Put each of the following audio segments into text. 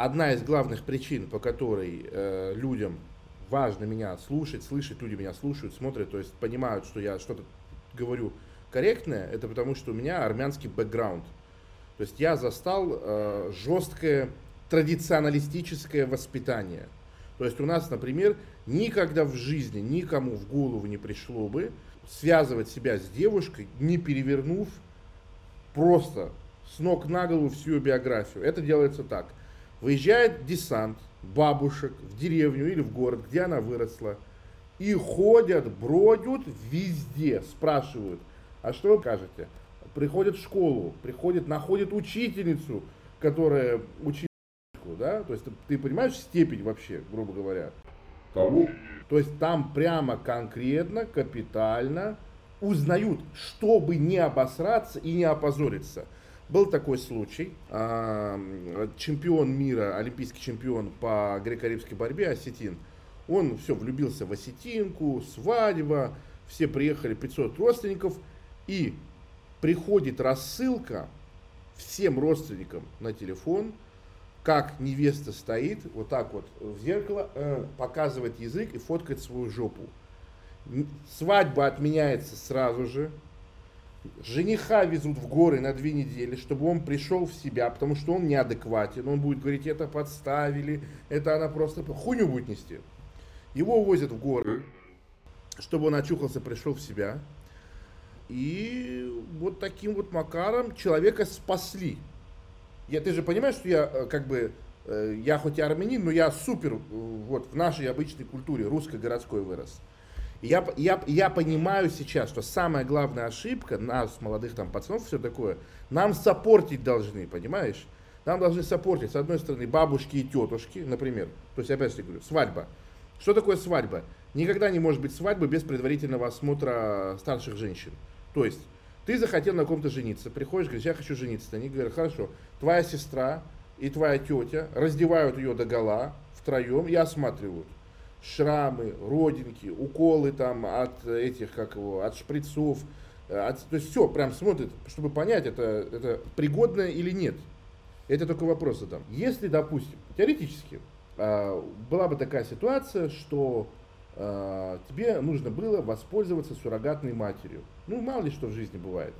одна из главных причин, по которой э, людям важно меня слушать, слышать, люди меня слушают, смотрят, то есть понимают, что я что-то говорю корректное, это потому что у меня армянский бэкграунд. То есть я застал э, жесткое традиционалистическое воспитание. То есть у нас, например, никогда в жизни никому в голову не пришло бы связывать себя с девушкой, не перевернув просто с ног на голову всю биографию. Это делается так. Выезжает десант бабушек в деревню или в город, где она выросла, и ходят, бродят везде, спрашивают, а что вы кажете? Приходят в школу, приходят, находят учительницу, которая учит, да, то есть ты, ты понимаешь степень вообще, грубо говоря. Того? То есть там прямо конкретно, капитально узнают, чтобы не обосраться и не опозориться. Был такой случай, а, чемпион мира, олимпийский чемпион по греко-римской борьбе, осетин, он все, влюбился в осетинку, свадьба, все приехали, 500 родственников, и приходит рассылка всем родственникам на телефон, как невеста стоит, вот так вот в зеркало, э, показывает язык и фоткает свою жопу. Свадьба отменяется сразу же, Жениха везут в горы на две недели, чтобы он пришел в себя, потому что он неадекватен. Он будет говорить, это подставили, это она просто хуйню будет нести. Его возят в горы, чтобы он очухался, пришел в себя. И вот таким вот макаром человека спасли. Я, ты же понимаешь, что я э, как бы, э, я хоть и армянин, но я супер э, вот в нашей обычной культуре, русской городской вырос. Я, я, я понимаю сейчас, что самая главная ошибка нас, молодых там пацанов, все такое, нам сопортить должны, понимаешь? Нам должны сопортить, с одной стороны, бабушки и тетушки, например. То есть, опять же говорю, свадьба. Что такое свадьба? Никогда не может быть свадьбы без предварительного осмотра старших женщин. То есть, ты захотел на ком-то жениться, приходишь, говоришь, я хочу жениться. Они говорят, хорошо, твоя сестра и твоя тетя раздевают ее до гола втроем и осматривают шрамы, родинки, уколы там от этих, как его, от шприцов, от, то есть все прям смотрит, чтобы понять, это, это пригодно или нет. Это только вопрос задам. Если, допустим, теоретически, а, была бы такая ситуация, что а, тебе нужно было воспользоваться суррогатной матерью. Ну, мало ли что в жизни бывает.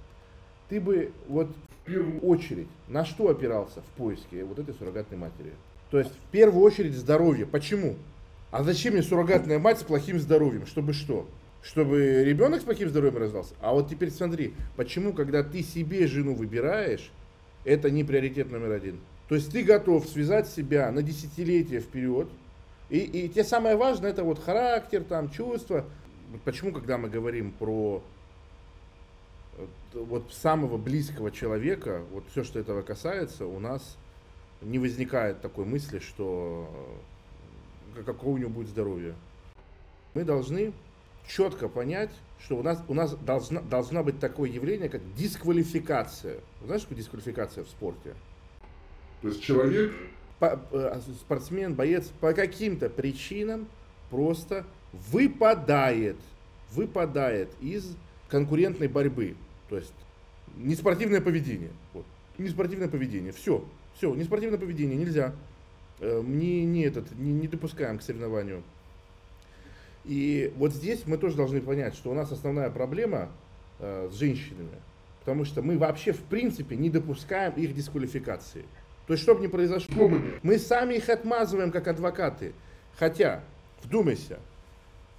Ты бы вот в первую очередь на что опирался в поиске вот этой суррогатной матери? То есть в первую очередь здоровье. Почему? А зачем мне суррогатная мать с плохим здоровьем? Чтобы что? Чтобы ребенок с плохим здоровьем рождался? А вот теперь смотри, почему, когда ты себе жену выбираешь, это не приоритет номер один. То есть ты готов связать себя на десятилетия вперед, и, и те самое важное, это вот характер, там, чувства. Почему, когда мы говорим про вот самого близкого человека, вот все, что этого касается, у нас не возникает такой мысли, что какого у него будет здоровье. Мы должны четко понять, что у нас, у нас должна, должна быть такое явление, как дисквалификация. Знаешь, что дисквалификация в спорте? То есть человек... По, э, спортсмен, боец по каким-то причинам просто выпадает, выпадает из конкурентной борьбы. То есть неспортивное поведение. Вот. Неспортивное поведение. Все. Все, неспортивное поведение нельзя. Э, не, не, этот, не, не допускаем к соревнованию. И вот здесь мы тоже должны понять, что у нас основная проблема э, с женщинами, потому что мы вообще в принципе не допускаем их дисквалификации. То есть, чтобы не произошло, мы сами их отмазываем как адвокаты. Хотя, вдумайся,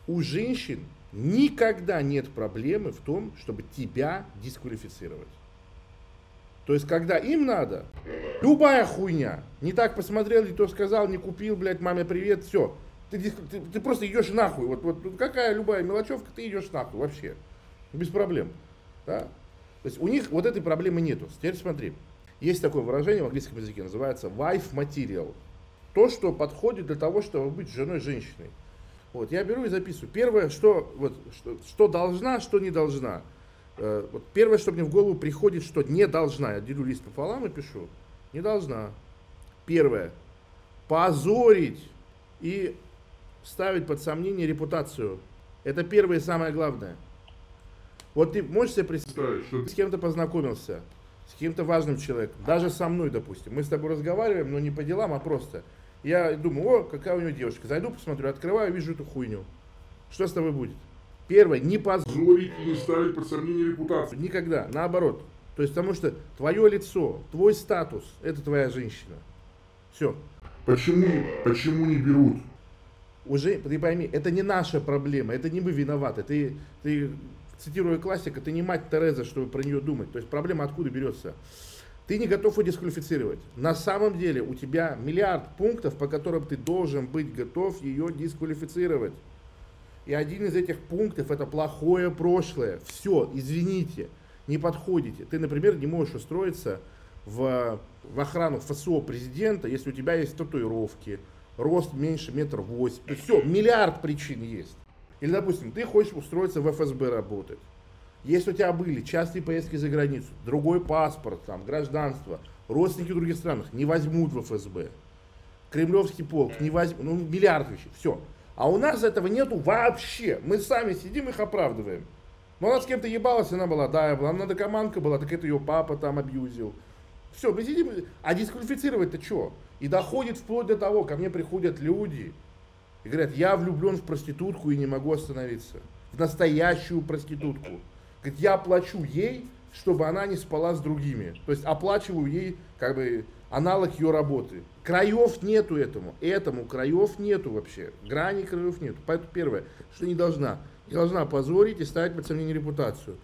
у женщин никогда нет проблемы в том, чтобы тебя дисквалифицировать. То есть, когда им надо, любая хуйня, не так посмотрел, не то сказал, не купил, блядь, маме привет, все. Ты, ты, ты просто идешь нахуй. Вот, вот какая любая мелочевка, ты идешь нахуй вообще. Без проблем. Да? То есть у них вот этой проблемы нету. Теперь смотри. Есть такое выражение в английском языке, называется wife material. То, что подходит для того, чтобы быть женой женщиной. Вот, я беру и записываю. Первое, что, вот, что, что должна, что не должна. Э, вот первое, что мне в голову приходит, что не должна. Я делю лист пополам и пишу. Не должна. Первое. Позорить и ставить под сомнение репутацию. Это первое и самое главное. Вот ты можешь себе представить, что ты с кем-то познакомился, с каким-то важным человеком, даже со мной, допустим. Мы с тобой разговариваем, но не по делам, а просто. Я думаю, о, какая у него девушка. Зайду, посмотрю, открываю, вижу эту хуйню. Что с тобой будет? Первое, не. Позорить и не ставить под сомнение репутацию. Никогда, наоборот. То есть потому что твое лицо, твой статус, это твоя женщина. Все. Почему, почему не берут? Уже, ты пойми, это не наша проблема, это не мы виноваты. Ты, ты цитируя классика, ты не мать Тереза, чтобы про нее думать. То есть проблема откуда берется? Ты не готов ее дисквалифицировать. На самом деле у тебя миллиард пунктов, по которым ты должен быть готов ее дисквалифицировать. И один из этих пунктов это плохое прошлое. Все, извините, не подходите. Ты, например, не можешь устроиться в, в охрану ФСО президента, если у тебя есть татуировки, рост меньше метра восемь. Все, миллиард причин есть. Или, допустим, ты хочешь устроиться в ФСБ работать. Если у тебя были частые поездки за границу, другой паспорт, там, гражданство, родственники в других странах не возьмут в ФСБ. Кремлевский полк не возьмут, ну, миллиард вещей, все. А у нас этого нету вообще. Мы сами сидим их оправдываем. Но она с кем-то ебалась, она была, да, была, она наркоманка была, так это ее папа там абьюзил. Все, мы сидим, а дисквалифицировать-то что? И доходит вплоть до того, ко мне приходят люди и говорят, я влюблен в проститутку и не могу остановиться. В настоящую проститутку. Говорит, я плачу ей, чтобы она не спала с другими. То есть оплачиваю ей как бы аналог ее работы. Краев нету этому. Этому краев нету вообще. Грани краев нету. Поэтому первое, что не должна. Не должна позорить и ставить под сомнение репутацию.